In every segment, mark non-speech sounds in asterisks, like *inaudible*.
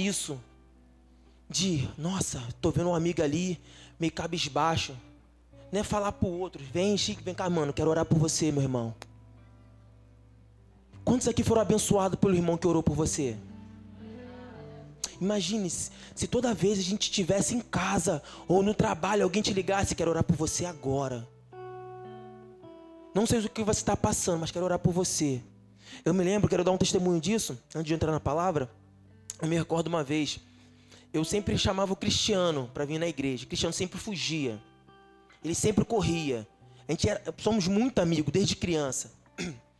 isso. De, nossa, tô vendo um amigo ali, meio cabisbaixo. Não é falar pro outro, vem, Chique, vem cá, mano, quero orar por você, meu irmão. Quantos aqui foram abençoados pelo irmão que orou por você? Imagine se, se toda vez a gente estivesse em casa ou no trabalho, alguém te ligasse, quero orar por você agora. Não sei o que você está passando, mas quero orar por você. Eu me lembro, quero dar um testemunho disso, antes de entrar na palavra. Eu me recordo uma vez, eu sempre chamava o Cristiano para vir na igreja. O Cristiano sempre fugia. Ele sempre corria. A gente era, somos muito amigos desde criança. *clears throat*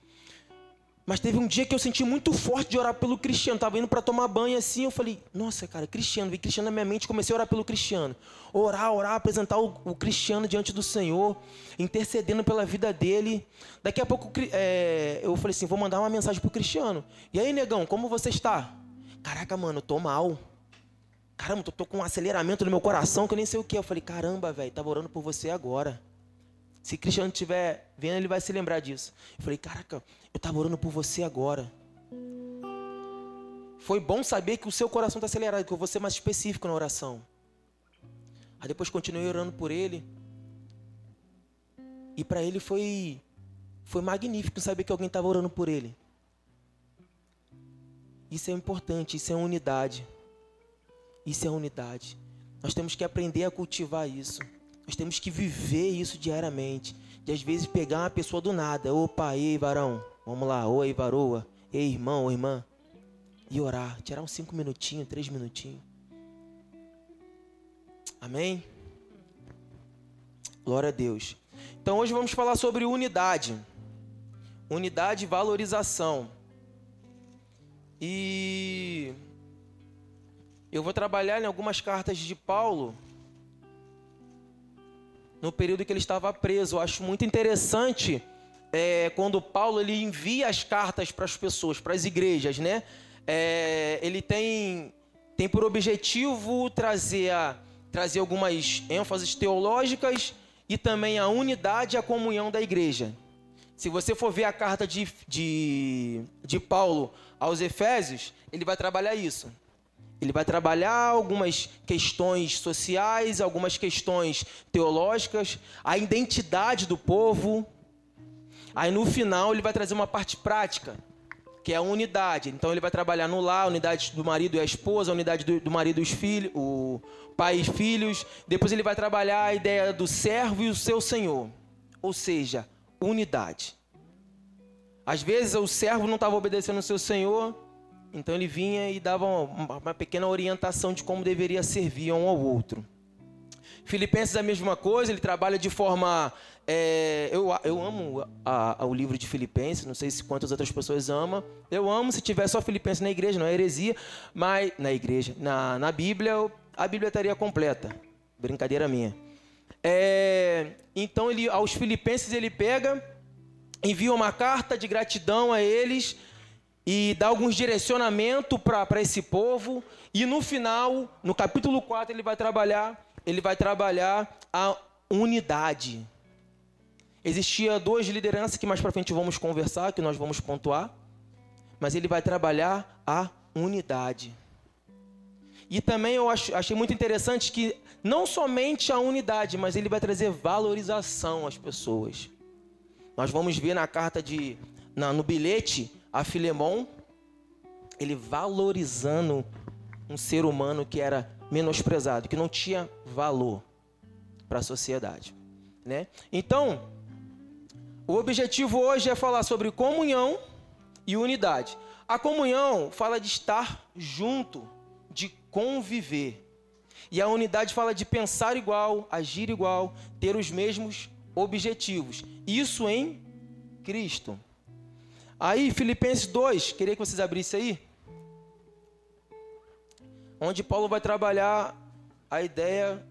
Mas teve um dia que eu senti muito forte de orar pelo Cristiano. Tava indo para tomar banho assim, eu falei: "Nossa, cara, Cristiano, vi Cristiano na minha mente, comecei a orar pelo Cristiano. Orar, orar, apresentar o, o Cristiano diante do Senhor, intercedendo pela vida dele. Daqui a pouco é, eu falei assim: "Vou mandar uma mensagem pro Cristiano. E aí, negão, como você está?" Caraca, mano, eu tô mal. Caramba, tô, tô com um aceleramento no meu coração que eu nem sei o que. Eu falei: "Caramba, velho, tava orando por você agora." Se Cristiano estiver vendo, ele vai se lembrar disso. Eu falei, caraca, eu estava orando por você agora. Foi bom saber que o seu coração está acelerado, que eu vou ser mais específico na oração. Aí depois continuei orando por ele. E para ele foi, foi magnífico saber que alguém estava orando por ele. Isso é importante, isso é unidade. Isso é unidade. Nós temos que aprender a cultivar isso. Nós temos que viver isso diariamente. De às vezes pegar uma pessoa do nada. Opa, ei, varão. Vamos lá. Oi, varoa. Ei, irmão, ou irmã. E orar. Tirar uns cinco minutinhos, três minutinhos. Amém? Glória a Deus. Então hoje vamos falar sobre unidade. Unidade e valorização. E eu vou trabalhar em algumas cartas de Paulo no período que ele estava preso. Eu acho muito interessante é, quando Paulo ele envia as cartas para as pessoas, para as igrejas, né? É, ele tem, tem por objetivo trazer, a, trazer algumas ênfases teológicas e também a unidade e a comunhão da igreja. Se você for ver a carta de, de, de Paulo aos Efésios, ele vai trabalhar isso. Ele vai trabalhar algumas questões sociais, algumas questões teológicas, a identidade do povo. Aí no final ele vai trazer uma parte prática, que é a unidade. Então ele vai trabalhar no lar, a unidade do marido e a esposa, a unidade do, do marido e os filhos, o pai e filhos. Depois ele vai trabalhar a ideia do servo e o seu senhor. Ou seja, unidade. Às vezes o servo não estava obedecendo o seu senhor, então ele vinha e dava uma, uma pequena orientação de como deveria servir um ao outro. Filipenses é a mesma coisa, ele trabalha de forma. É, eu, eu amo a, a, o livro de Filipenses, não sei se quantas outras pessoas amam. Eu amo se tiver só Filipenses na igreja, não é heresia, mas na igreja, na, na Bíblia, a Bíblia estaria completa. Brincadeira minha. É, então ele, aos Filipenses ele pega, envia uma carta de gratidão a eles e dá alguns direcionamentos para esse povo. E no final, no capítulo 4, ele vai trabalhar, ele vai trabalhar a unidade. Existia duas lideranças que mais para frente vamos conversar, que nós vamos pontuar, mas ele vai trabalhar a unidade. E também eu achei muito interessante que não somente a unidade, mas ele vai trazer valorização às pessoas. Nós vamos ver na carta de na, no bilhete a Filemão, ele valorizando um ser humano que era menosprezado, que não tinha valor para a sociedade, né? Então, o objetivo hoje é falar sobre comunhão e unidade. A comunhão fala de estar junto, de conviver. E a unidade fala de pensar igual, agir igual, ter os mesmos objetivos. Isso em Cristo. Aí, Filipenses 2, queria que vocês abrissem aí. Onde Paulo vai trabalhar a ideia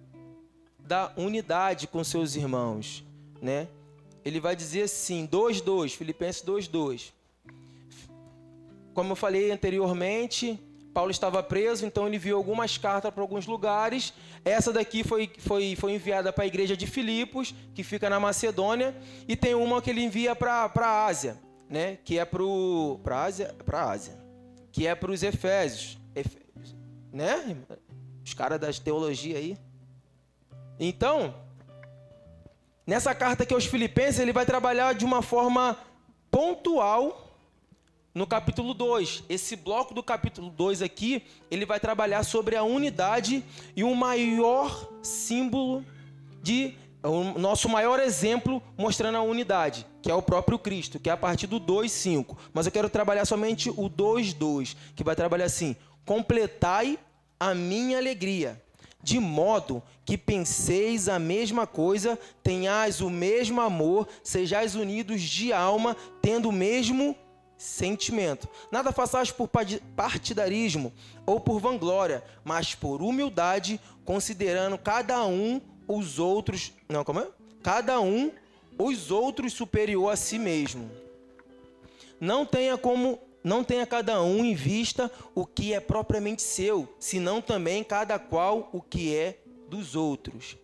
da unidade com seus irmãos, né? Ele vai dizer assim, 2:2, Filipenses 2:2. Como eu falei anteriormente, Paulo estava preso, então ele enviou algumas cartas para alguns lugares. Essa daqui foi, foi, foi enviada para a igreja de Filipos, que fica na Macedônia, e tem uma que ele envia para a Ásia né, que é para a Ásia, Ásia, que é para os Efésios. né? Os caras das teologia aí. Então, nessa carta aqui aos Filipenses, ele vai trabalhar de uma forma pontual no capítulo 2. Esse bloco do capítulo 2 aqui, ele vai trabalhar sobre a unidade e o maior símbolo de o nosso maior exemplo mostrando a unidade, que é o próprio Cristo, que é a partir do 2:5. Mas eu quero trabalhar somente o 2:2, que vai trabalhar assim: completai a minha alegria, de modo que penseis a mesma coisa, tenhais o mesmo amor, sejais unidos de alma, tendo o mesmo sentimento. Nada façais por partidarismo ou por vanglória, mas por humildade, considerando cada um os outros, não, como é? Cada um os outros superior a si mesmo. Não tenha como não tenha cada um em vista o que é propriamente seu, senão também cada qual o que é dos outros.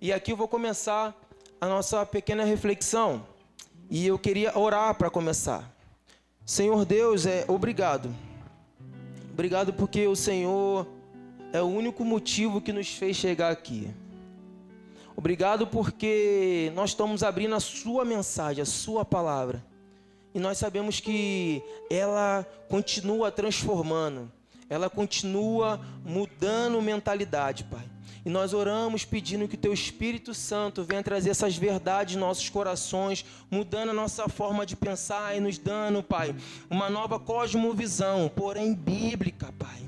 E aqui eu vou começar a nossa pequena reflexão. E eu queria orar para começar. Senhor Deus, é obrigado. Obrigado porque o Senhor é o único motivo que nos fez chegar aqui. Obrigado porque nós estamos abrindo a sua mensagem, a sua palavra. E nós sabemos que ela continua transformando, ela continua mudando mentalidade, Pai. E nós oramos pedindo que o Teu Espírito Santo venha trazer essas verdades em nossos corações, mudando a nossa forma de pensar e nos dando, Pai, uma nova cosmovisão, porém bíblica, Pai.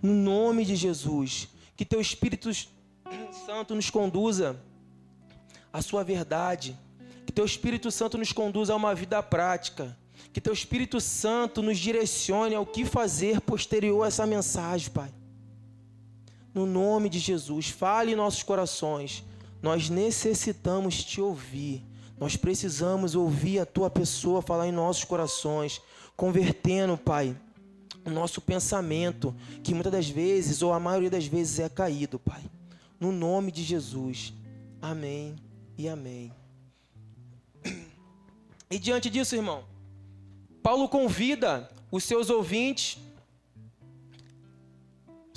No nome de Jesus, que Teu Espírito Santo nos conduza à Sua verdade, que Teu Espírito Santo nos conduza a uma vida prática, que Teu Espírito Santo nos direcione ao que fazer posterior a essa mensagem, Pai no nome de Jesus, fale em nossos corações. Nós necessitamos te ouvir. Nós precisamos ouvir a tua pessoa falar em nossos corações, convertendo, Pai, o nosso pensamento, que muitas das vezes, ou a maioria das vezes, é caído, Pai. No nome de Jesus. Amém e amém. E diante disso, irmão, Paulo convida os seus ouvintes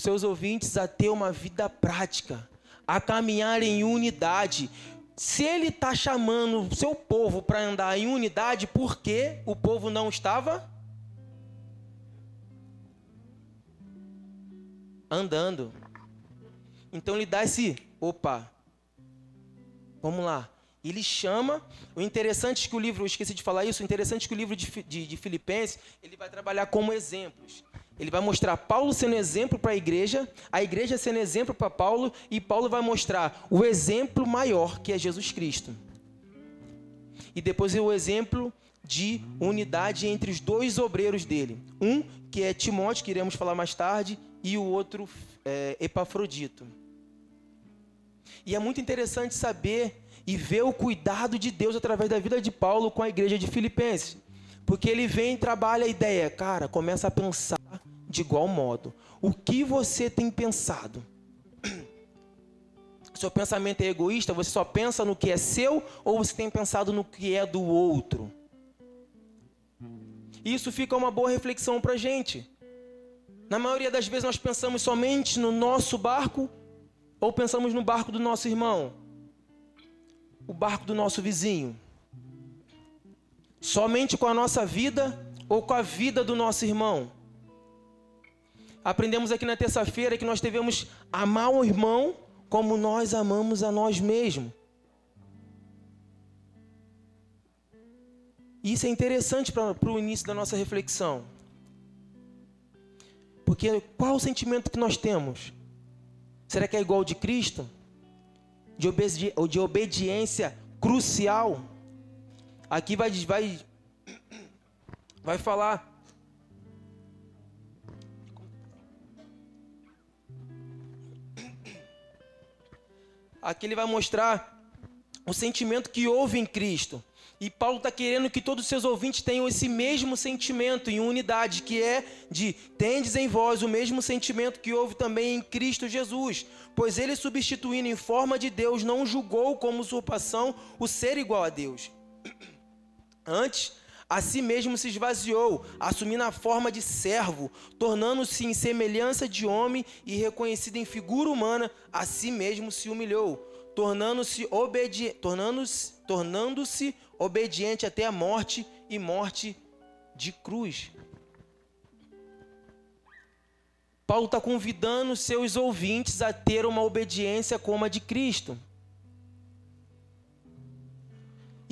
seus ouvintes a ter uma vida prática, a caminhar em unidade. Se ele está chamando o seu povo para andar em unidade, por que o povo não estava andando? Então ele dá esse, opa, vamos lá. Ele chama. O interessante é que o livro, eu esqueci de falar isso, o interessante é que o livro de, de, de Filipenses, ele vai trabalhar como exemplos. Ele vai mostrar Paulo sendo exemplo para a igreja, a igreja sendo exemplo para Paulo, e Paulo vai mostrar o exemplo maior, que é Jesus Cristo. E depois o exemplo de unidade entre os dois obreiros dele. Um, que é Timóteo, que iremos falar mais tarde, e o outro, é, Epafrodito. E é muito interessante saber e ver o cuidado de Deus através da vida de Paulo com a igreja de Filipenses. Porque ele vem e trabalha a ideia, cara, começa a pensar de igual modo. O que você tem pensado? *clears throat* Seu pensamento é egoísta? Você só pensa no que é seu ou você tem pensado no que é do outro? Isso fica uma boa reflexão para gente. Na maioria das vezes nós pensamos somente no nosso barco ou pensamos no barco do nosso irmão, o barco do nosso vizinho. Somente com a nossa vida ou com a vida do nosso irmão aprendemos aqui na terça-feira que nós devemos amar o irmão como nós amamos a nós mesmos. Isso é interessante para o início da nossa reflexão. Porque qual o sentimento que nós temos? Será que é igual de Cristo? De, obedi de obediência crucial? Aqui vai, vai, vai falar aqui ele vai mostrar o sentimento que houve em Cristo. E Paulo está querendo que todos os seus ouvintes tenham esse mesmo sentimento em unidade, que é de tendes em vós o mesmo sentimento que houve também em Cristo Jesus. Pois ele, substituindo em forma de Deus, não julgou como usurpação o ser igual a Deus. *clears throat* Antes, a si mesmo se esvaziou, assumindo a forma de servo, tornando-se em semelhança de homem e reconhecido em figura humana, a si mesmo se humilhou, tornando-se obedi tornando-se tornando obediente até a morte e morte de cruz. Paulo está convidando seus ouvintes a ter uma obediência como a de Cristo.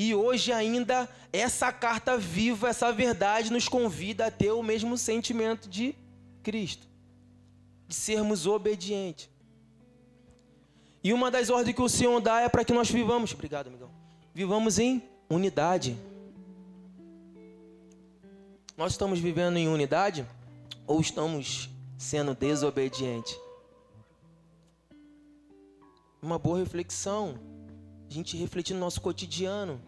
E hoje ainda essa carta viva, essa verdade nos convida a ter o mesmo sentimento de Cristo, de sermos obedientes. E uma das ordens que o Senhor dá é para que nós vivamos, obrigado, amigão. Vivamos em unidade. Nós estamos vivendo em unidade ou estamos sendo desobedientes? Uma boa reflexão. A gente refletir no nosso cotidiano.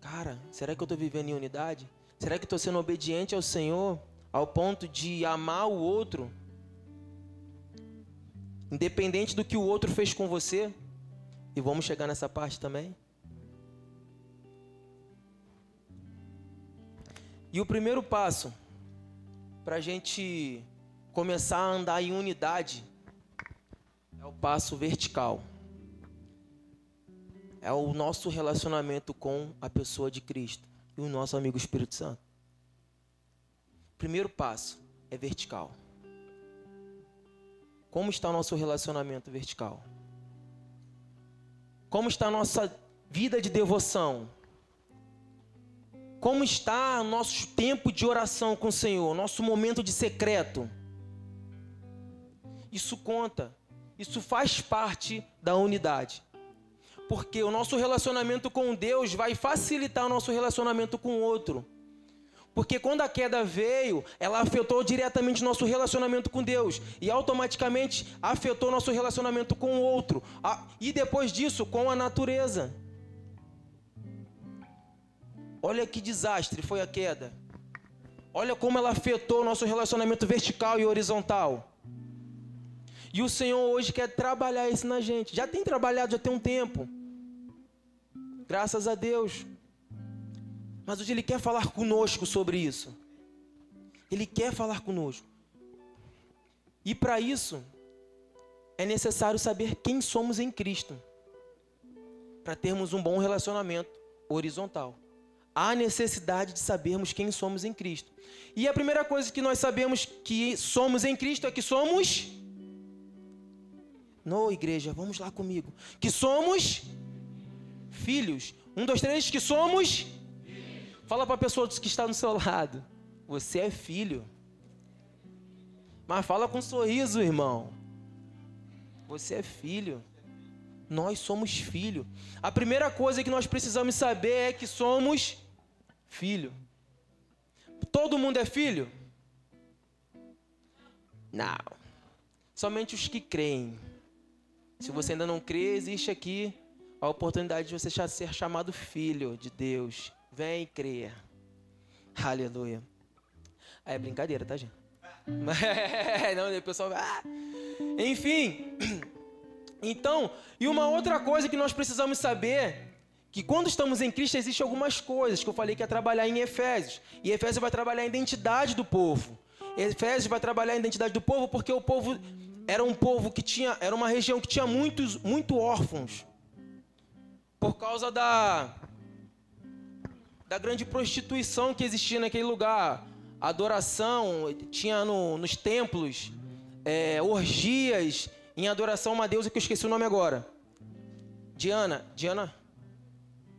Cara, será que eu estou vivendo em unidade? Será que estou sendo obediente ao Senhor ao ponto de amar o outro? Independente do que o outro fez com você? E vamos chegar nessa parte também? E o primeiro passo para a gente começar a andar em unidade é o passo vertical é o nosso relacionamento com a pessoa de Cristo e o nosso amigo Espírito Santo. Primeiro passo é vertical. Como está o nosso relacionamento vertical? Como está a nossa vida de devoção? Como está o nosso tempo de oração com o Senhor, nosso momento de secreto? Isso conta, isso faz parte da unidade. Porque o nosso relacionamento com Deus vai facilitar o nosso relacionamento com o outro. Porque quando a queda veio, ela afetou diretamente o nosso relacionamento com Deus e automaticamente afetou nosso relacionamento com o outro. E depois disso, com a natureza. Olha que desastre foi a queda. Olha como ela afetou nosso relacionamento vertical e horizontal. E o Senhor hoje quer trabalhar isso na gente. Já tem trabalhado, já tem um tempo. Graças a Deus. Mas hoje Ele quer falar conosco sobre isso. Ele quer falar conosco. E para isso, é necessário saber quem somos em Cristo. Para termos um bom relacionamento horizontal. Há necessidade de sabermos quem somos em Cristo. E a primeira coisa que nós sabemos que somos em Cristo é que somos no igreja, vamos lá comigo. Que somos filhos. Um, dois, três, que somos. Fala para a pessoa que está no seu lado. Você é filho. Mas fala com um sorriso, irmão. Você é filho. Nós somos filho. A primeira coisa que nós precisamos saber é que somos filho. Todo mundo é filho? Não. Somente os que creem. Se você ainda não crê, existe aqui a oportunidade de você ser chamado filho de Deus. Vem creia. Aleluia. É brincadeira, tá, gente? *laughs* não, o pessoal. Ah. Enfim. *clears throat* Então, e uma outra coisa que nós precisamos saber que quando estamos em Cristo existem algumas coisas que eu falei que é trabalhar em Efésios. E Efésios vai trabalhar a identidade do povo. Efésios vai trabalhar a identidade do povo porque o povo era um povo que tinha, era uma região que tinha muitos, muito órfãos. Por causa da da grande prostituição que existia naquele lugar, adoração, tinha no, nos templos é, orgias em adoração a uma deusa que eu esqueci o nome agora. Diana, Diana,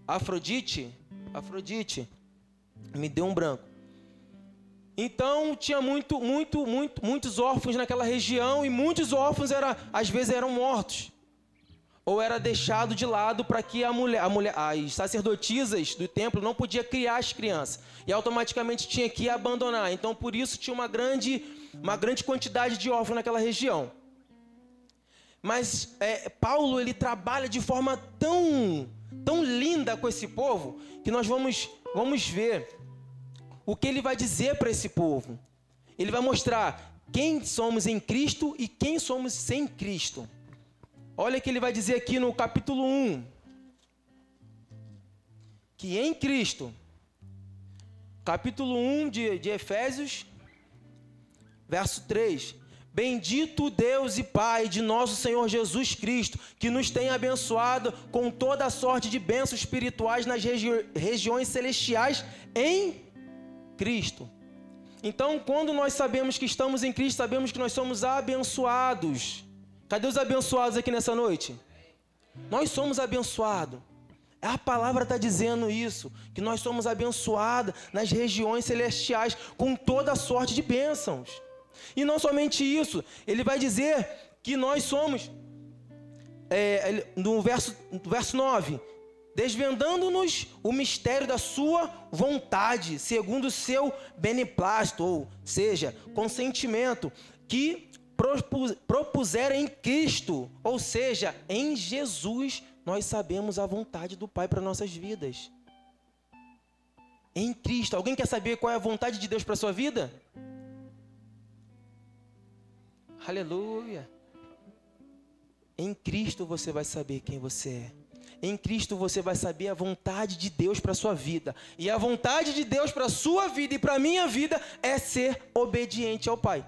Afrodite, Afrodite, me deu um branco. Então tinha muito, muito, muito, muitos órfãos naquela região e muitos órfãos era, às vezes eram mortos ou era deixado de lado para que a mulher, a mulher, as sacerdotisas do templo não podia criar as crianças e automaticamente tinha que abandonar. Então por isso tinha uma grande, uma grande quantidade de órfãos naquela região. Mas é, Paulo ele trabalha de forma tão, tão linda com esse povo que nós vamos, vamos ver o que ele vai dizer para esse povo. Ele vai mostrar quem somos em Cristo e quem somos sem Cristo. Olha o que ele vai dizer aqui no capítulo 1. Que em Cristo capítulo 1 de, de Efésios, verso 3. Bendito Deus e Pai de nosso Senhor Jesus Cristo, que nos tem abençoado com toda a sorte de bênçãos espirituais nas regi regiões celestiais em Cristo. Então, quando nós sabemos que estamos em Cristo, sabemos que nós somos abençoados. Cadê os abençoados aqui nessa noite? Nós somos abençoados. A palavra está dizendo isso, que nós somos abençoados nas regiões celestiais com toda a sorte de bênçãos. E não somente isso, ele vai dizer que nós somos, é, no, verso, verso 9, desvendando-nos o mistério da sua vontade, segundo o seu beneplácito, ou seja, consentimento, que propuseram em Cristo, ou seja, em Jesus, nós sabemos a vontade do Pai para nossas vidas. Em Cristo. Alguém quer saber qual é a vontade de Deus para sua vida? Aleluia. Em Cristo você vai saber quem você é. Em Cristo você vai saber a vontade de Deus para sua vida. E a vontade de Deus para sua vida e para minha vida é ser obediente ao Pai.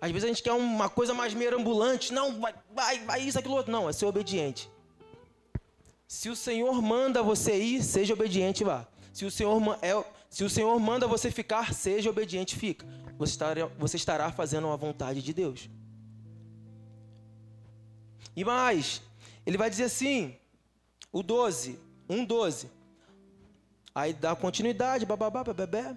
Às vezes a gente quer uma coisa mais merambulante, não, vai, vai, vai isso, aquilo outro. Não, é ser obediente. Se o Senhor manda você ir, seja obediente, vá. Se o Senhor, é, se o Senhor manda você ficar, seja obediente, fica você estará, você estará fazendo a vontade de Deus. E mais, ele vai dizer assim, o 12, 12. Aí dá continuidade, bababá, bebê.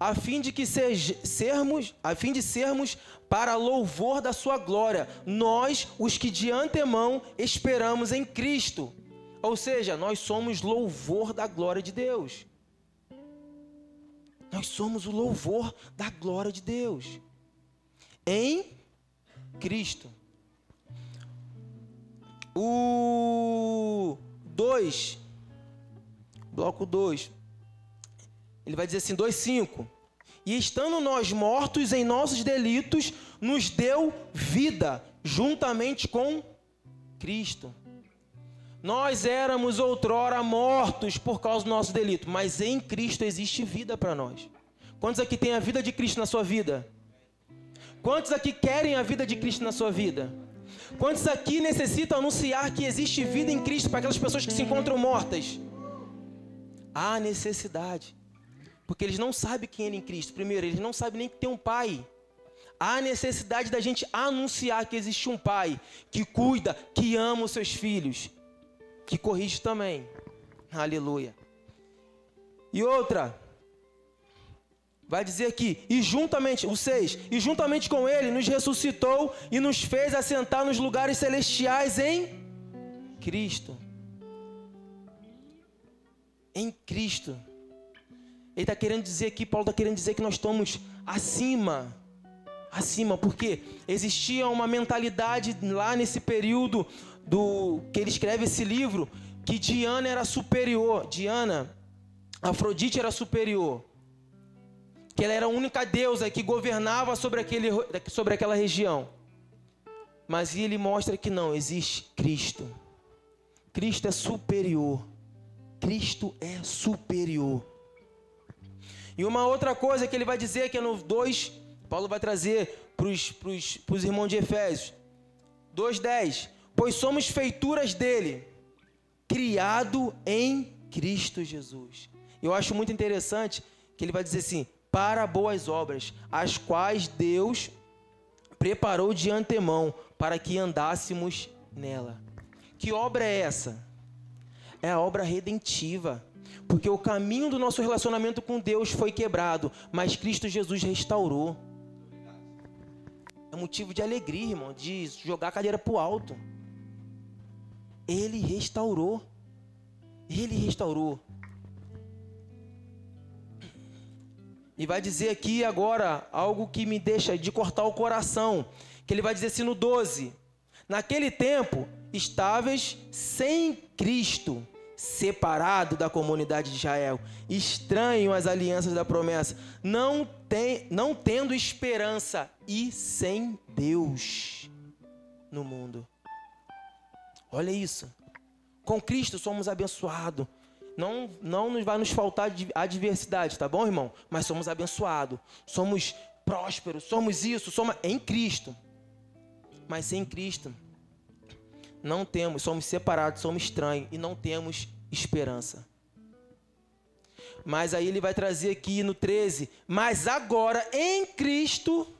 A fim de que sej, sermos, a fim de sermos para louvor da sua glória, nós, os que de antemão esperamos em Cristo. Ou seja, nós somos louvor da glória de Deus. Nós somos o louvor da glória de Deus. Em Cristo. O 2, bloco 2, ele vai dizer assim: 2,5. E estando nós mortos em nossos delitos, nos deu vida juntamente com Cristo. Nós éramos outrora mortos por causa do nosso delito, mas em Cristo existe vida para nós. Quantos aqui têm a vida de Cristo na sua vida? Quantos aqui querem a vida de Cristo na sua vida? Quantos aqui necessitam anunciar que existe vida em Cristo para aquelas pessoas que se encontram mortas? Há necessidade. Porque eles não sabem quem é em Cristo. Primeiro, eles não sabem nem que tem um pai. Há necessidade da gente anunciar que existe um pai que cuida, que ama os seus filhos que corrige também. Aleluia. E outra, vai dizer aqui, e juntamente, o 6, e juntamente com ele nos ressuscitou e nos fez assentar nos lugares celestiais em Cristo. Em Cristo. Ele está querendo dizer aqui, Paulo está querendo dizer que nós estamos acima. Acima, porque existia uma mentalidade lá nesse período do que ele escreve esse livro que Diana era superior, Diana, Afrodite era superior, que ela era a única deusa que governava sobre, aquele, sobre aquela região. Mas ele mostra que não, existe Cristo. Cristo é superior. Cristo é superior. E uma outra coisa que ele vai dizer, que é no 2, Paulo vai trazer para os irmãos de Efésios. 2,10 pois somos feituras dele, criado em Cristo Jesus. Eu acho muito interessante que ele vai dizer assim: para boas obras, as quais Deus preparou de antemão para que andássemos nela. Que obra é essa? É a obra redentiva. Porque o caminho do nosso relacionamento com Deus foi quebrado, mas Cristo Jesus restaurou. É motivo de alegria, irmão, de jogar a cadeira para o alto. Ele restaurou. Ele restaurou. E vai dizer aqui agora algo que me deixa de cortar o coração. Que ele vai dizer assim no 12: Naquele tempo, estáveis sem Cristo, separado da comunidade de Israel, estranho às alianças da promessa, não, tem, não tendo esperança e sem Deus no mundo. Olha isso. Com Cristo somos abençoados. Não, não nos vai nos faltar adversidade, tá bom, irmão? Mas somos abençoados, somos prósperos, somos isso, somos em Cristo. Mas sem Cristo, não temos, somos separados, somos estranhos e não temos esperança. Mas aí ele vai trazer aqui no 13: Mas agora em Cristo,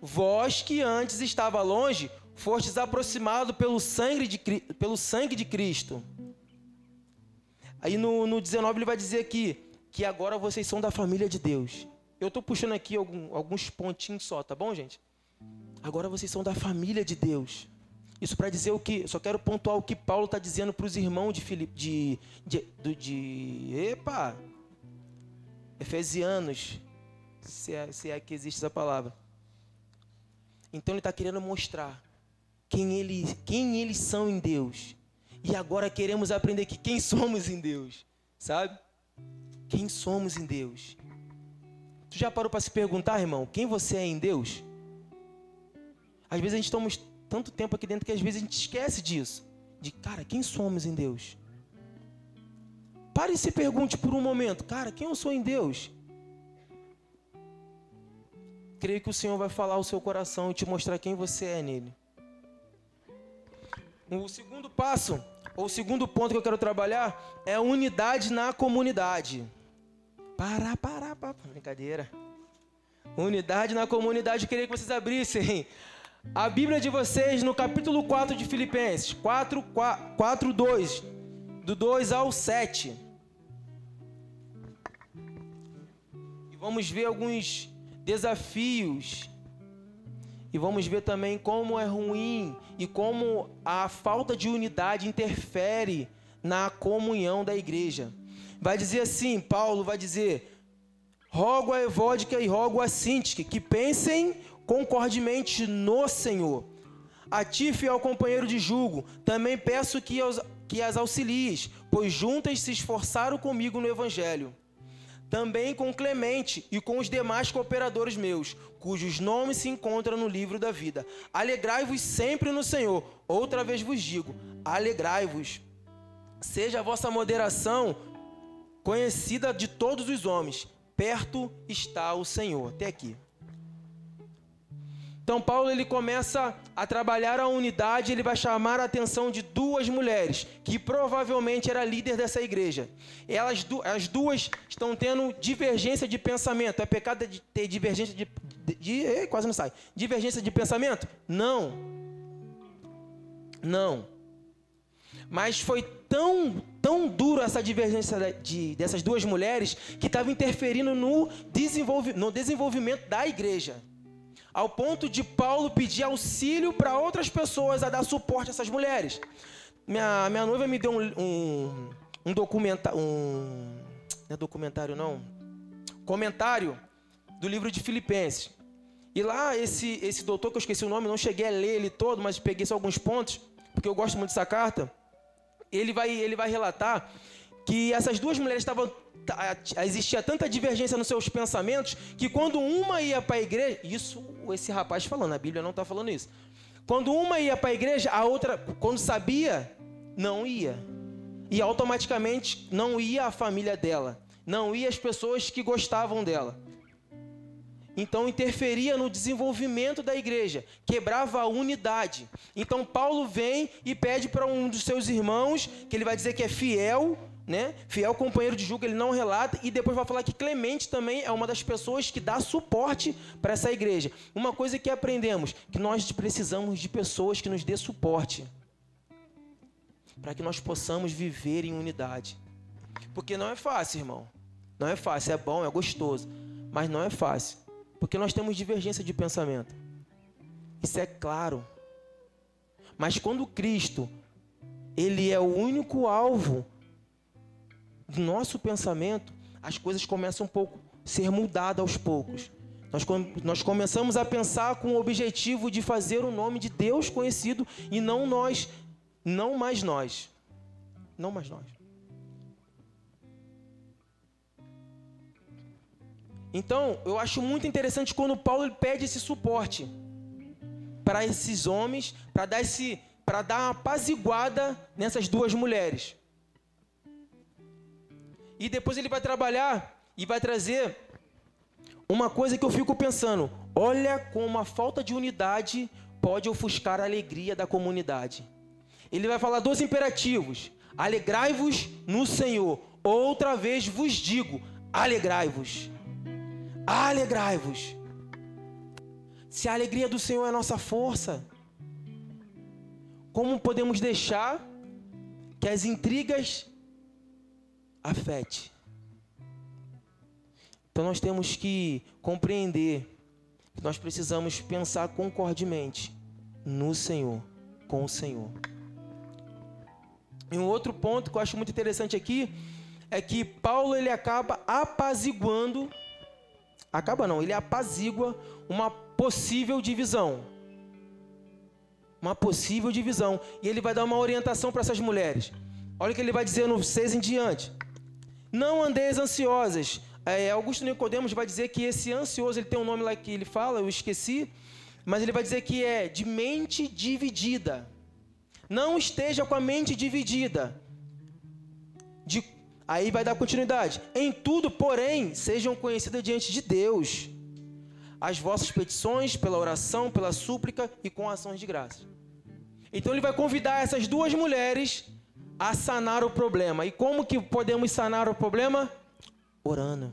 vós que antes estava longe, fostes aproximados pelo sangue de, pelo sangue de Cristo. Aí no, no 19 ele vai dizer aqui que agora vocês são da família de Deus. Eu estou puxando aqui algum, alguns pontinhos só, tá bom, gente? Agora vocês são da família de Deus. Isso para dizer o que? Só quero pontuar o que Paulo está dizendo para os irmãos de Filipe, de, de, de, de, epa, Efesianos, se é, se é que existe essa palavra. Então ele está querendo mostrar quem, ele, quem eles são em Deus. E agora queremos aprender que quem somos em Deus, sabe? Quem somos em Deus. Tu já parou para se perguntar, irmão, quem você é em Deus? Às vezes a gente estamos tanto tempo aqui dentro que às vezes a gente esquece disso. De, cara, quem somos em Deus? Pare e se pergunte por um momento, cara, quem eu sou em Deus? Creio que o Senhor vai falar ao seu coração e te mostrar quem você é nele. O segundo passo, o segundo ponto que eu quero trabalhar, é unidade na comunidade. Para, para, para, brincadeira. Unidade na comunidade, eu queria que vocês abrissem a Bíblia de vocês no capítulo 4 de Filipenses, 4, 4, 4 2, do 2 ao 7. E vamos ver alguns desafios e vamos ver também como é ruim e como a falta de unidade interfere na comunhão da igreja. Vai dizer assim, Paulo vai dizer: rogo a Evódica e rogo a Sintique que pensem concordemente no Senhor. A ti, fiel companheiro de julgo, também peço que, que as auxilies, pois juntas se esforçaram comigo no Evangelho também com Clemente e com os demais cooperadores meus, cujos nomes se encontram no livro da vida. Alegrai-vos sempre no Senhor. Outra vez vos digo: alegrai-vos. Seja a vossa moderação conhecida de todos os homens. Perto está o Senhor. Até aqui. Então Paulo ele começa a trabalhar a unidade, ele vai chamar a atenção de duas mulheres, que provavelmente era líder dessa igreja. Elas as duas estão tendo divergência de pensamento. É pecado de ter divergência de, de, de quase não sai. Divergência de pensamento? Não. Não. Mas foi tão, tão duro essa divergência de, dessas duas mulheres que estava interferindo no, desenvolvi, no desenvolvimento da igreja ao ponto de Paulo pedir auxílio para outras pessoas a dar suporte a essas mulheres. Minha, minha noiva me deu um, um, um documentário. Um, não é documentário, não. Comentário do livro de Filipenses. E lá, esse, esse doutor, que eu esqueci o nome, não cheguei a ler ele todo, mas peguei só alguns pontos, porque eu gosto muito dessa carta. Ele vai, ele vai relatar que essas duas mulheres estavam existia tanta divergência nos seus pensamentos que quando uma ia para a igreja, isso esse rapaz falando, a Bíblia não está falando isso. Quando uma ia para a igreja, a outra, quando sabia, não ia. E automaticamente não ia a família dela, não ia as pessoas que gostavam dela. Então interferia no desenvolvimento da igreja, quebrava a unidade. Então Paulo vem e pede para um dos seus irmãos, que ele vai dizer que é fiel, né? Fiel companheiro de julgo, ele não relata e depois vai falar que Clemente também é uma das pessoas que dá suporte para essa igreja. Uma coisa que aprendemos, que nós precisamos de pessoas que nos dê suporte para que nós possamos viver em unidade. Porque não é fácil, irmão. Não é fácil, é bom, é gostoso, mas não é fácil, porque nós temos divergência de pensamento. Isso é claro. Mas quando Cristo, ele é o único alvo do nosso pensamento, as coisas começam um pouco a ser mudadas aos poucos. Nós, nós começamos a pensar com o objetivo de fazer o nome de Deus conhecido e não nós, não mais nós. Não mais nós. Então, eu acho muito interessante quando Paulo pede esse suporte para esses homens, para dar esse para dar uma apaziguada nessas duas mulheres. E depois ele vai trabalhar e vai trazer uma coisa que eu fico pensando: olha como a falta de unidade pode ofuscar a alegria da comunidade. Ele vai falar dois imperativos: alegrai-vos no Senhor. Outra vez vos digo: alegrai-vos. Alegrai-vos. Se a alegria do Senhor é a nossa força, como podemos deixar que as intrigas afete? Então nós temos que compreender que nós precisamos pensar concordemente no Senhor, com o Senhor. E um outro ponto que eu acho muito interessante aqui é que Paulo ele acaba apaziguando, acaba não, ele apazigua uma possível divisão. Uma possível divisão. E ele vai dar uma orientação para essas mulheres. Olha o que ele vai dizer no 6 em diante. Não andeis ansiosas. É, Augusto Nicodemos vai dizer que esse ansioso, ele tem um nome lá que ele fala, eu esqueci, mas ele vai dizer que é de mente dividida. Não esteja com a mente dividida. De, aí vai dar continuidade. Em tudo, porém, sejam conhecidas diante de Deus as vossas petições pela oração, pela súplica e com ações de graça. Então ele vai convidar essas duas mulheres a sanar o problema. E como que podemos sanar o problema? Orando,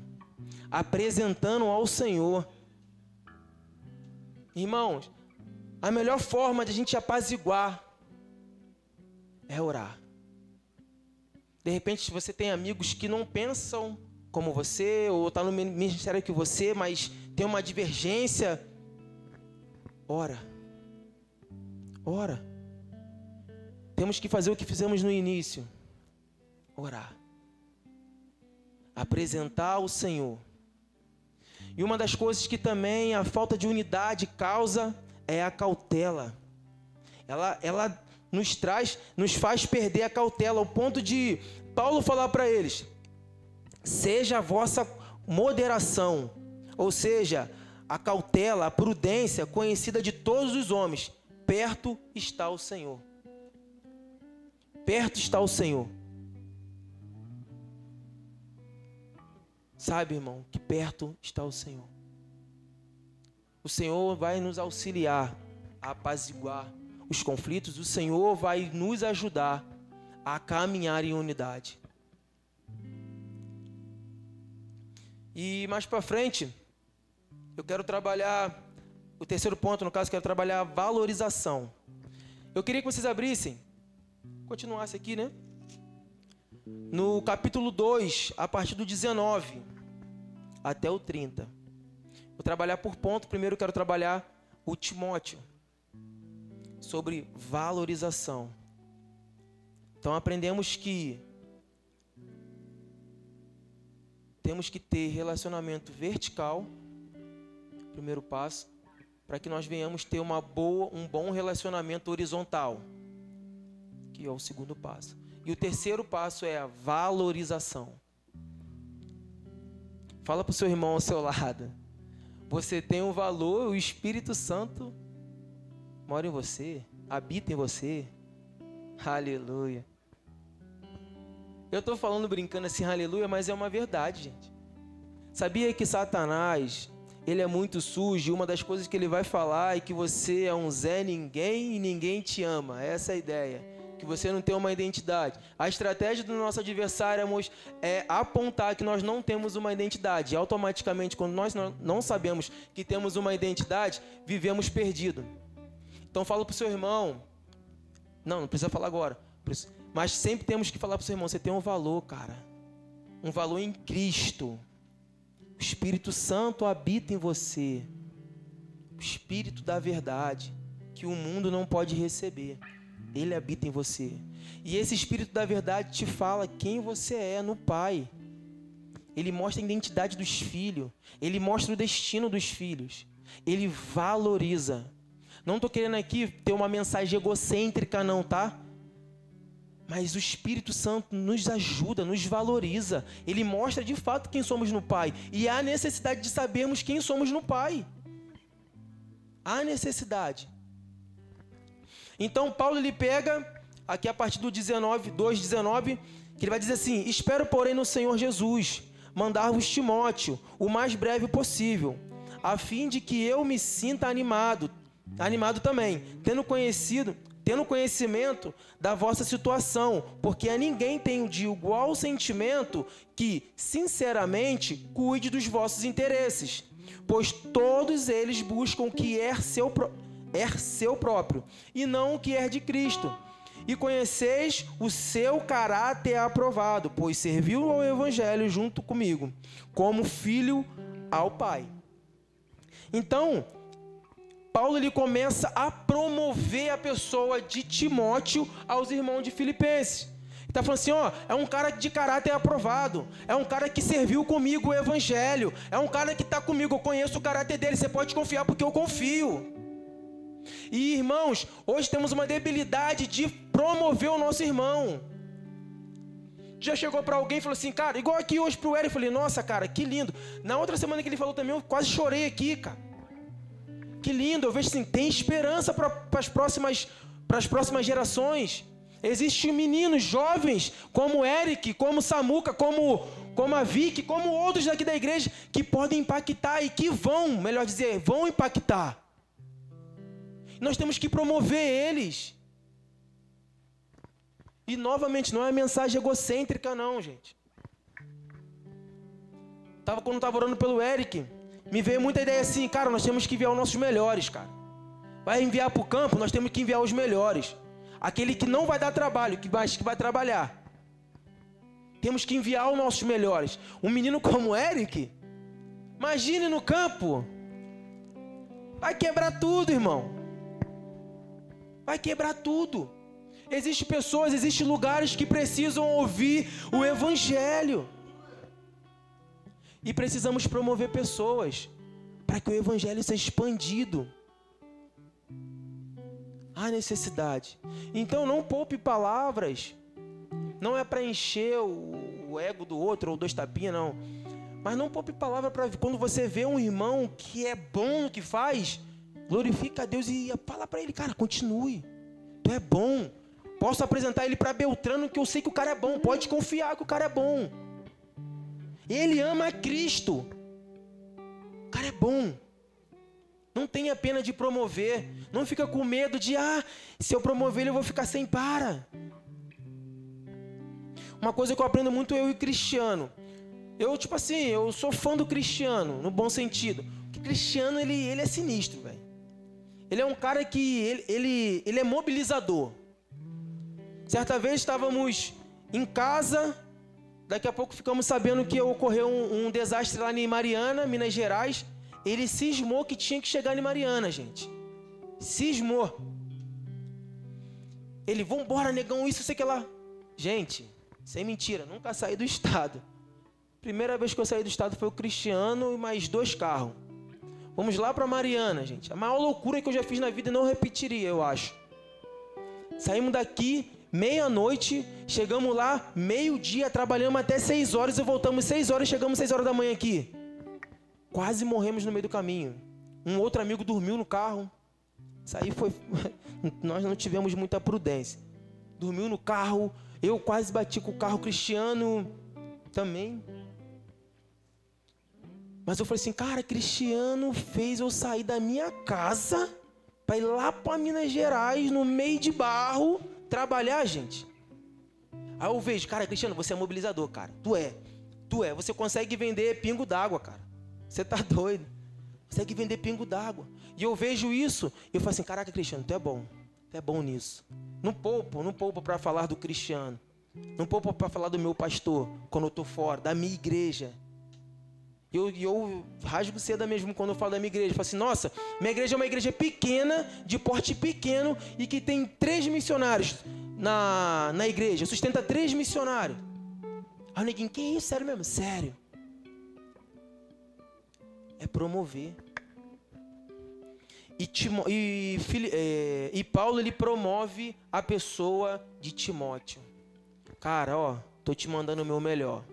apresentando ao Senhor. Irmãos, a melhor forma de a gente apaziguar é orar. De repente você tem amigos que não pensam como você, ou está no ministério que você, mas tem uma divergência. Ora. Ora. Temos que fazer o que fizemos no início: orar, apresentar ao Senhor. E uma das coisas que também a falta de unidade causa é a cautela. Ela, ela nos traz, nos faz perder a cautela, ao ponto de Paulo falar para eles: seja a vossa moderação, ou seja, a cautela, a prudência conhecida de todos os homens, perto está o Senhor perto está o Senhor. Sabe, irmão, que perto está o Senhor. O Senhor vai nos auxiliar a apaziguar os conflitos, o Senhor vai nos ajudar a caminhar em unidade. E mais para frente, eu quero trabalhar o terceiro ponto, no caso, quero trabalhar a valorização. Eu queria que vocês abrissem continuasse aqui, né? No capítulo 2, a partir do 19 até o 30. Vou trabalhar por ponto. Primeiro quero trabalhar o Timóteo sobre valorização. Então aprendemos que temos que ter relacionamento vertical, primeiro passo, para que nós venhamos ter uma boa, um bom relacionamento horizontal que é o segundo passo. E o terceiro passo é a valorização. Fala para o seu irmão ao seu lado. Você tem um valor, o Espírito Santo mora em você, habita em você. Aleluia. Eu estou falando brincando assim, aleluia, mas é uma verdade, gente. Sabia que Satanás, ele é muito sujo, uma das coisas que ele vai falar é que você é um Zé ninguém e ninguém te ama. Essa é a ideia que você não tem uma identidade. A estratégia do nosso adversário é apontar que nós não temos uma identidade. E automaticamente, quando nós não sabemos que temos uma identidade, vivemos perdido. Então fala para o seu irmão. Não, não precisa falar agora. Mas sempre temos que falar para o seu irmão: você tem um valor, cara. Um valor em Cristo. O Espírito Santo habita em você. O Espírito da verdade. Que o mundo não pode receber. Ele habita em você. E esse Espírito da verdade te fala quem você é no Pai. Ele mostra a identidade dos filhos. Ele mostra o destino dos filhos. Ele valoriza. Não estou querendo aqui ter uma mensagem egocêntrica, não, tá? Mas o Espírito Santo nos ajuda, nos valoriza. Ele mostra de fato quem somos no Pai. E há necessidade de sabermos quem somos no Pai. Há necessidade. Então Paulo ele pega aqui a partir do 19, 2, 19, Que ele vai dizer assim: Espero, porém, no Senhor Jesus mandar-vos Timóteo o mais breve possível, a fim de que eu me sinta animado, animado também, tendo conhecido, tendo conhecimento da vossa situação, porque a ninguém tenho de igual sentimento que, sinceramente, cuide dos vossos interesses, pois todos eles buscam o que é seu, é seu próprio, e não o que é de Cristo e conheceis o seu caráter aprovado, pois serviu ao Evangelho junto comigo, como filho ao Pai. Então, Paulo ele começa a promover a pessoa de Timóteo aos irmãos de Filipenses. Está falando assim: ó, é um cara de caráter aprovado, é um cara que serviu comigo o evangelho, é um cara que está comigo, eu conheço o caráter dele, você pode confiar porque eu confio. E irmãos, hoje temos uma debilidade de promover o nosso irmão. Já chegou para alguém e falou assim, cara, igual aqui hoje pro Eric, eu falei, nossa, cara, que lindo. Na outra semana que ele falou também, eu quase chorei aqui, cara. Que lindo, eu vejo assim, tem esperança para as próximas, as próximas gerações. Existem meninos jovens, como Eric, como Samuca, como, como a Vicky, como outros daqui da igreja, que podem impactar e que vão, melhor dizer, vão impactar. Nós temos que promover eles. E novamente, não é mensagem egocêntrica, não, gente. Tava, quando estava orando pelo Eric, me veio muita ideia assim, cara, nós temos que enviar os nossos melhores, cara. Vai enviar para o campo, nós temos que enviar os melhores. Aquele que não vai dar trabalho, que vai, que vai trabalhar. Temos que enviar os nossos melhores. Um menino como o Eric, imagine no campo. Vai quebrar tudo, irmão vai quebrar tudo. Existem pessoas, existem lugares que precisam ouvir o Evangelho. E precisamos promover pessoas para que o Evangelho seja expandido. Há necessidade. Então não poupe palavras. Não é para encher o, ego do outro ou dois tapinhas, não. Mas não poupe palavra para quando você vê um irmão que é bom que faz, glorifica a Deus e fala para ele, cara, continue. Tu é bom. Posso apresentar ele para Beltrano que eu sei que o cara é bom. Pode confiar que o cara é bom. Ele ama Cristo. O cara é bom. Não tenha pena de promover. Não fica com medo de, ah, se eu promover ele eu vou ficar sem para. Uma coisa que eu aprendo muito eu e Cristiano. Eu, tipo assim, eu sou fã do Cristiano, no bom sentido. Porque Cristiano, ele, ele é sinistro. Ele é um cara que ele, ele, ele é mobilizador. Certa vez estávamos em casa, daqui a pouco ficamos sabendo que ocorreu um, um desastre lá em Mariana, Minas Gerais. Ele cismou que tinha que chegar em Mariana, gente. Cismou. Ele, vambora, negão, isso, sei que lá. Gente, sem mentira, nunca saí do *laughs* estado. Primeira vez que eu saí do estado foi o Cristiano e mais dois carros. Vamos lá para Mariana, gente. A maior loucura que eu já fiz na vida e não repetiria, eu acho. Saímos daqui meia-noite, chegamos lá meio-dia, trabalhamos até seis horas e voltamos seis horas, chegamos seis horas da manhã aqui. Quase morremos no meio do caminho. Um outro amigo dormiu no carro. Isso aí foi. *laughs* Nós não tivemos muita prudência. Dormiu no carro. Eu quase bati com o carro cristiano também. Mas eu falei assim, cara, Cristiano fez eu sair da minha casa para ir lá para Minas Gerais, no meio de barro, trabalhar, gente. Aí eu vejo, cara, Cristiano, você é mobilizador, cara. Tu é. Tu é. Você consegue vender pingo d'água, cara. Você tá *laughs* doido. Consegue vender pingo d'água. E eu vejo isso, e eu falo assim, caraca, Cristiano, tu é bom. Tu é bom nisso. Não poupo, não poupo para falar do Cristiano. Não poupo para falar do meu pastor quando eu tô fora, da minha igreja. E eu, eu rasgo seda mesmo quando eu falo da minha igreja. Eu falo assim, nossa, minha igreja é uma igreja pequena, de porte pequeno, e que tem três missionários na, na igreja. Sustenta três missionários. Aí o neguinho, que isso? Sério mesmo? Sério. É promover. E, Timo, e, é, e Paulo ele promove a pessoa de Timóteo. Cara, ó, tô te mandando o meu melhor.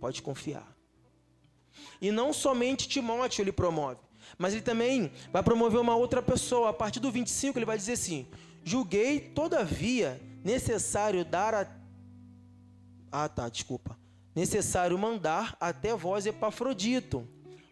Pode confiar. E não somente Timóteo ele promove, mas ele também vai promover uma outra pessoa. A partir do 25 ele vai dizer assim: Julguei, todavia, necessário dar a, Ah, tá, desculpa. Necessário mandar até vós Epafrodito.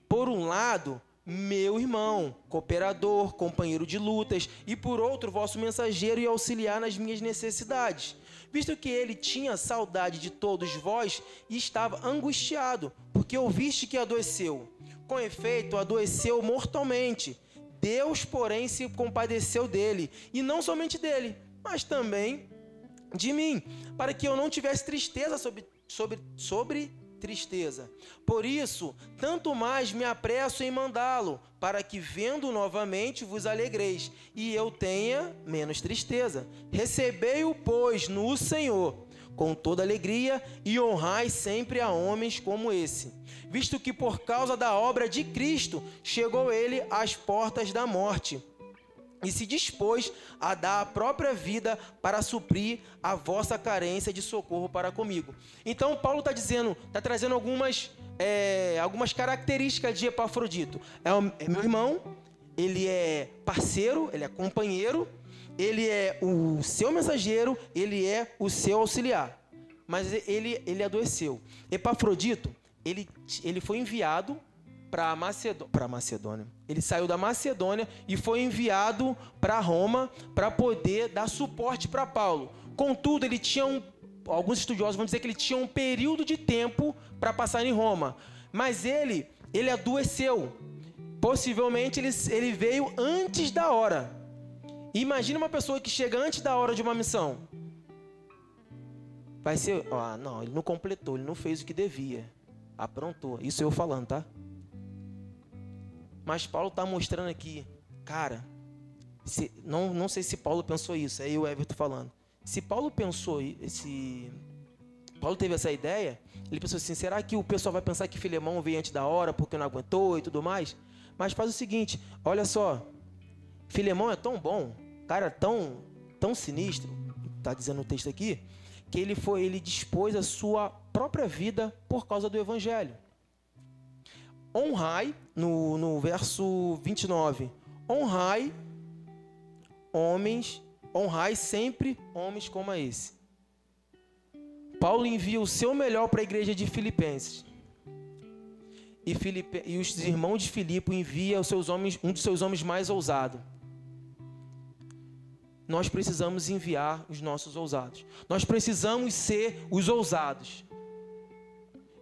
Por um lado, meu irmão, cooperador, companheiro de lutas, e por outro, vosso mensageiro e auxiliar nas minhas necessidades. Visto que ele tinha saudade de todos vós e estava angustiado, porque ouviste que adoeceu. Com efeito, adoeceu mortalmente. Deus, porém, se compadeceu dele, e não somente dele, mas também de mim, para que eu não tivesse tristeza sobre, sobre, sobre tristeza. Por isso, tanto mais me apresso em mandá-lo, para que, vendo novamente, vos alegreis, e eu tenha menos tristeza. Recebei-o, pois, no Senhor, com toda alegria, e honrai sempre a homens como esse visto que por causa da obra de Cristo chegou ele às portas da morte e se dispôs a dar a própria vida para suprir a vossa carência de socorro para comigo. Então Paulo está dizendo, está trazendo algumas, é, algumas características de Epafrodito. É, é meu irmão, ele é parceiro, ele é companheiro, ele é o seu mensageiro, ele é o seu auxiliar. Mas ele, ele adoeceu. Epafrodito ele, ele foi enviado para Macedônia, Macedônia. Ele saiu da Macedônia e foi enviado para Roma para poder dar suporte para Paulo. Contudo, ele tinha um, alguns estudiosos vão dizer que ele tinha um período de tempo para passar em Roma, mas ele ele adoeceu. Possivelmente ele, ele veio antes da hora. Imagina uma pessoa que chega antes da hora de uma missão. Vai ser, ah, não, ele não completou, ele não fez o que devia aprontou. Isso eu falando, tá? Mas Paulo está mostrando aqui, cara, se, não, não sei se Paulo pensou isso, é eu, Everton, falando. Se Paulo pensou, se Paulo teve essa ideia, ele pensou assim: será que o pessoal vai pensar que Filemão veio antes da hora porque não aguentou e tudo mais? Mas faz o seguinte: olha só, Filemão é tão bom, cara, tão, tão sinistro, está dizendo o texto aqui, que ele foi, ele dispôs a sua própria vida por causa do evangelho. Honrai, no, no verso 29, honrai homens, honrai sempre homens como esse. Paulo envia o seu melhor para a igreja de Filipenses. E, Filipe, e os irmãos de Filipe envia os seus homens, um dos seus homens mais ousados nós precisamos enviar os nossos ousados. Nós precisamos ser os ousados.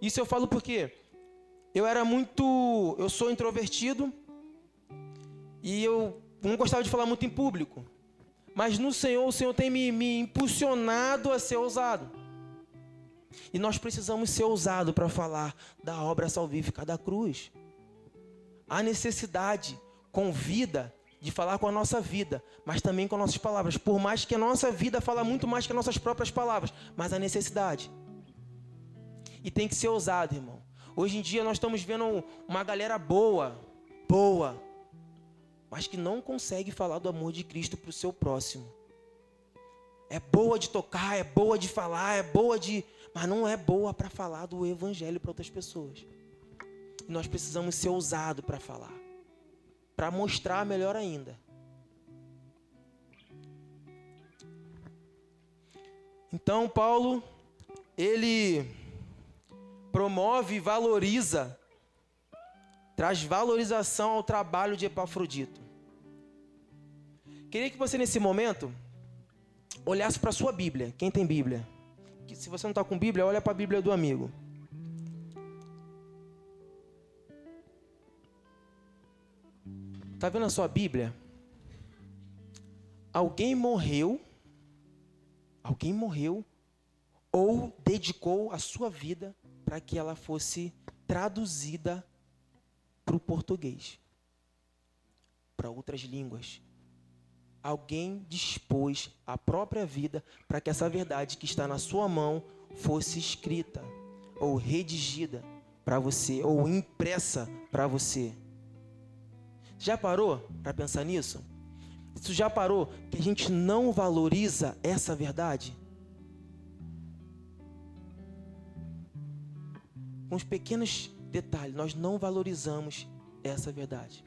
Isso eu falo porque eu era muito. Eu sou introvertido e eu não gostava de falar muito em público. Mas no Senhor, o Senhor tem me, me impulsionado a ser ousado. E nós precisamos ser ousados para falar da obra salvífica da cruz. A necessidade convida de falar com a nossa vida, mas também com nossas palavras. Por mais que a nossa vida fala muito mais que as nossas próprias palavras, mas a necessidade. E tem que ser ousado, irmão. Hoje em dia nós estamos vendo uma galera boa, boa, mas que não consegue falar do amor de Cristo para o seu próximo. É boa de tocar, é boa de falar, é boa de. Mas não é boa para falar do Evangelho para outras pessoas. E nós precisamos ser ousados para falar para mostrar melhor ainda. Então, Paulo, ele promove e valoriza, traz valorização ao trabalho de Epafrodito. Queria que você, nesse momento, olhasse para a sua Bíblia. Quem tem Bíblia? Se você não está com Bíblia, olha para a Bíblia do amigo. Está vendo a sua Bíblia? Alguém morreu, alguém morreu, ou dedicou a sua vida para que ela fosse traduzida para o português, para outras línguas. Alguém dispôs a própria vida para que essa verdade que está na sua mão fosse escrita, ou redigida para você, ou impressa para você. Já parou para pensar nisso? Isso já parou que a gente não valoriza essa verdade? Com os pequenos detalhes, nós não valorizamos essa verdade.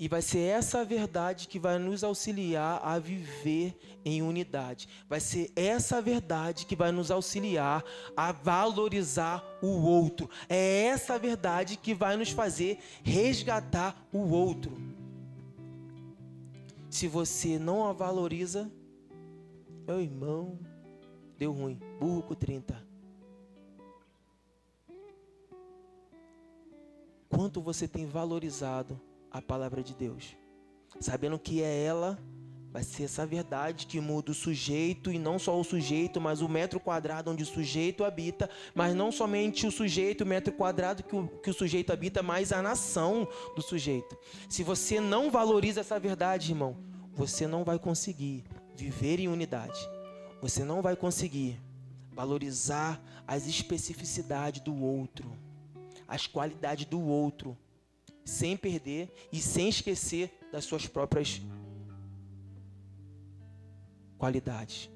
E vai ser essa verdade que vai nos auxiliar a viver em unidade. Vai ser essa verdade que vai nos auxiliar a valorizar o outro. É essa verdade que vai nos fazer resgatar o outro. Se você não a valoriza, meu irmão, deu ruim. Burro com 30. Quanto você tem valorizado a palavra de Deus. Sabendo que é ela, vai ser essa verdade que muda o sujeito, e não só o sujeito, mas o metro quadrado onde o sujeito habita, mas não somente o sujeito, o metro quadrado que o, que o sujeito habita, mas a nação do sujeito. Se você não valoriza essa verdade, irmão, você não vai conseguir viver em unidade. Você não vai conseguir valorizar as especificidades do outro, as qualidades do outro sem perder e sem esquecer das suas próprias qualidades.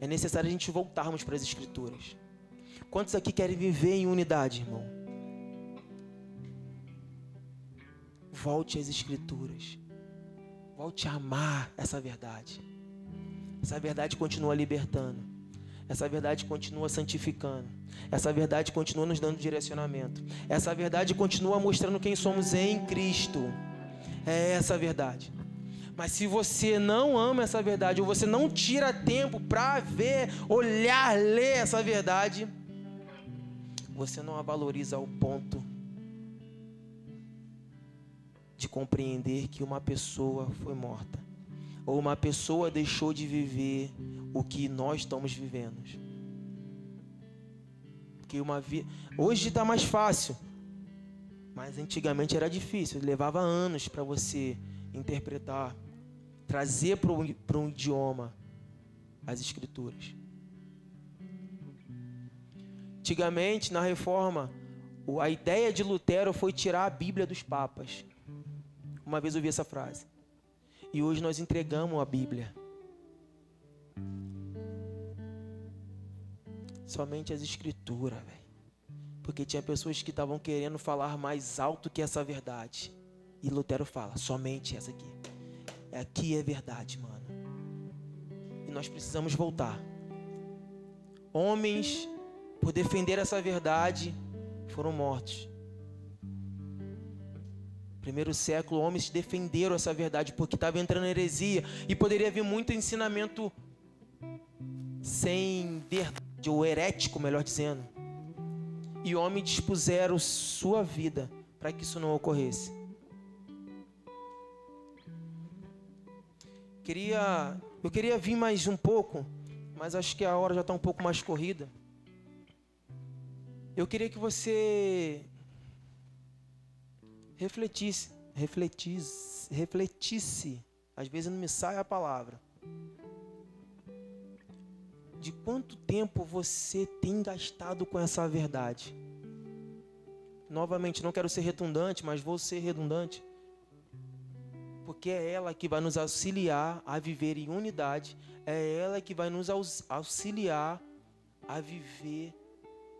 É necessário a gente voltarmos para as Escrituras. Quantos aqui querem viver em unidade, irmão? Volte às Escrituras. Volte a amar essa verdade. Essa verdade continua libertando. Essa verdade continua santificando. Essa verdade continua nos dando direcionamento. Essa verdade continua mostrando quem somos em Cristo. É essa a verdade. Mas se você não ama essa verdade, ou você não tira tempo para ver, olhar, ler essa verdade, você não a valoriza ao ponto de compreender que uma pessoa foi morta, ou uma pessoa deixou de viver o que nós estamos vivendo. Porque uma vi... hoje está mais fácil, mas antigamente era difícil, levava anos para você interpretar, trazer para um, idioma as escrituras. Antigamente, na reforma, a ideia de Lutero foi tirar a Bíblia dos papas. Uma vez eu vi essa frase. E hoje nós entregamos a Bíblia. Somente as escrituras, velho. Porque tinha pessoas que estavam querendo falar mais alto que essa verdade. E Lutero fala, somente essa aqui. Aqui é verdade, mano. E nós precisamos voltar. Homens, por defender essa verdade, foram mortos. Primeiro século, homens defenderam essa verdade porque estava entrando heresia e poderia vir muito ensinamento sem verdade ou herético, melhor dizendo. E homens dispuseram sua vida para que isso não ocorresse. Queria, eu queria vir mais um pouco, mas acho que a hora já está um pouco mais corrida. Eu queria que você refletisse, refletisse, refletisse. Às vezes não me sai a palavra de quanto tempo você tem gastado com essa verdade. Novamente, não quero ser redundante, mas vou ser redundante. Porque é ela que vai nos auxiliar a viver em unidade, é ela que vai nos auxiliar a viver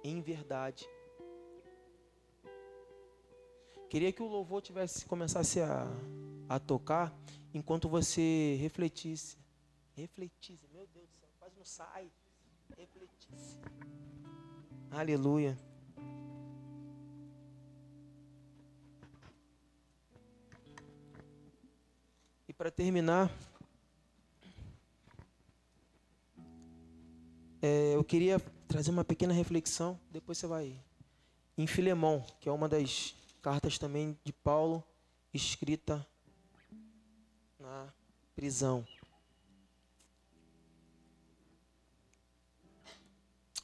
em verdade. Queria que o louvor tivesse começasse a, a tocar enquanto você refletisse. Refletisse sai, refletisse. Aleluia. E para terminar, é, eu queria trazer uma pequena reflexão. Depois você vai em Filemão, que é uma das cartas também de Paulo, escrita na prisão.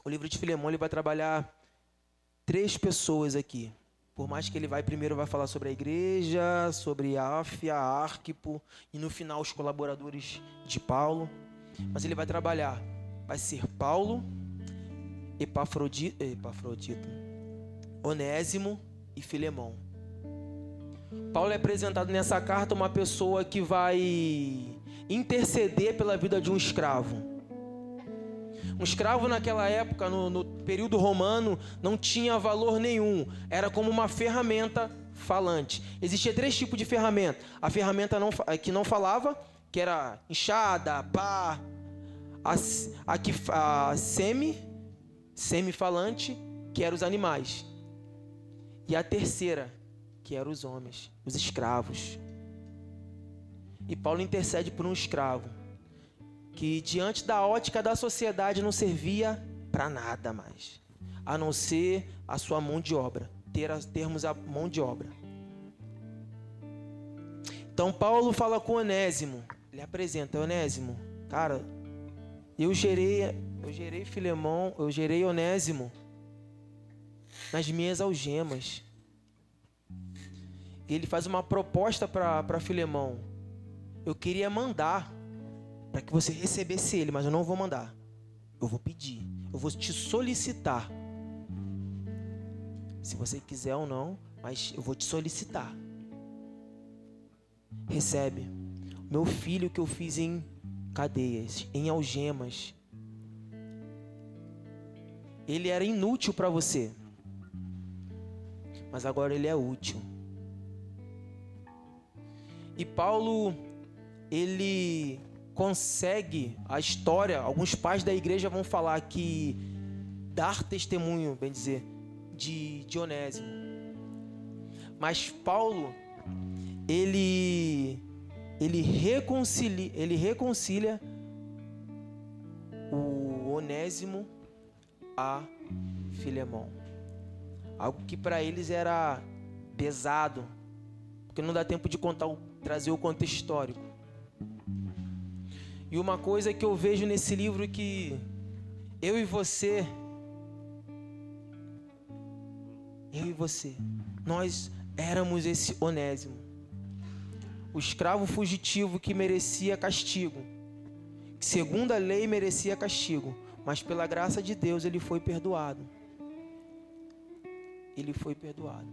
O livro de Filemão ele vai trabalhar três pessoas aqui. Por mais que ele vai primeiro vai falar sobre a igreja, sobre a Áfia, Arquipo e no final os colaboradores de Paulo. Mas ele vai trabalhar, vai ser Paulo, Epafrodito, Epafrodito Onésimo e Filemão. Paulo é apresentado nessa carta uma pessoa que vai interceder pela vida de um escravo. Um escravo naquela época, no, no período romano, não tinha valor nenhum. Era como uma ferramenta falante. Existia três tipos de ferramenta. A ferramenta não, que não falava, que era enxada, pá, a, a, a semi, semifalante, que eram os animais. E a terceira, que eram os homens, os escravos. E Paulo intercede por um escravo que diante da ótica da sociedade não servia para nada mais, a não ser a sua mão de obra, ter termos a mão de obra. Então Paulo fala com Onésimo, ele apresenta Onésimo, cara, eu gerei, eu gerei Filemão, eu gerei Onésimo nas minhas algemas. Ele faz uma proposta para Filemão. Eu queria mandar para que você recebesse ele, mas eu não vou mandar. Eu vou pedir, eu vou te solicitar. Se você quiser ou não, mas eu vou te solicitar. Recebe. Meu filho que eu fiz em cadeias, em algemas. Ele era inútil para você, mas agora ele é útil. E Paulo, ele consegue a história, alguns pais da igreja vão falar que dar testemunho, bem dizer, de Dionésimo. Mas Paulo, ele ele reconcilia, ele reconcilia o Onésimo a Filemão. Algo que para eles era pesado, porque não dá tempo de contar, trazer o contexto histórico. E uma coisa que eu vejo nesse livro que eu e você, eu e você, nós éramos esse Onésimo o escravo fugitivo que merecia castigo, que segundo a lei merecia castigo, mas pela graça de Deus ele foi perdoado. Ele foi perdoado.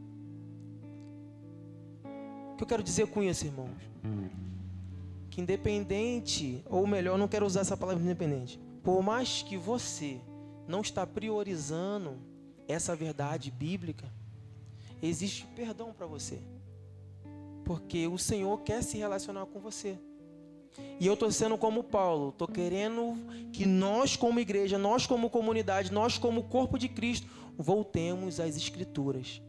O que eu quero dizer com isso, irmãos? Que independente, ou melhor, não quero usar essa palavra independente, por mais que você não está priorizando essa verdade bíblica, existe perdão para você porque o Senhor quer se relacionar com você. E eu estou sendo como Paulo, estou querendo que nós, como igreja, nós, como comunidade, nós, como corpo de Cristo, voltemos às Escrituras.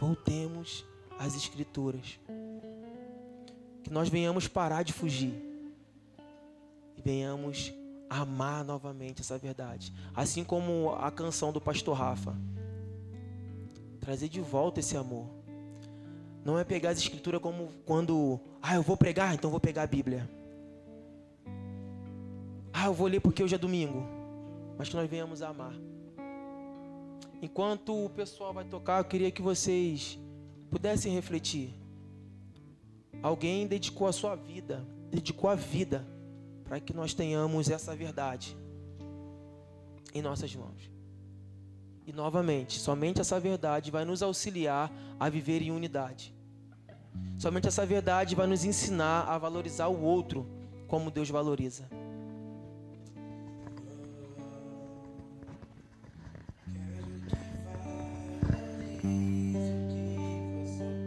Voltemos às Escrituras. Que nós venhamos parar de fugir e venhamos amar novamente essa verdade. Assim como a canção do pastor Rafa. Trazer de volta esse amor. Não é pegar as escrituras como quando, ah, eu vou pregar, então vou pegar a Bíblia. Ah, eu vou ler porque hoje é domingo. Mas que nós venhamos a amar. Enquanto o pessoal vai tocar, eu queria que vocês pudessem refletir. Alguém dedicou a sua vida, dedicou a vida para que nós tenhamos essa verdade em nossas mãos. E novamente, somente essa verdade vai nos auxiliar a viver em unidade. Somente essa verdade vai nos ensinar a valorizar o outro como Deus valoriza.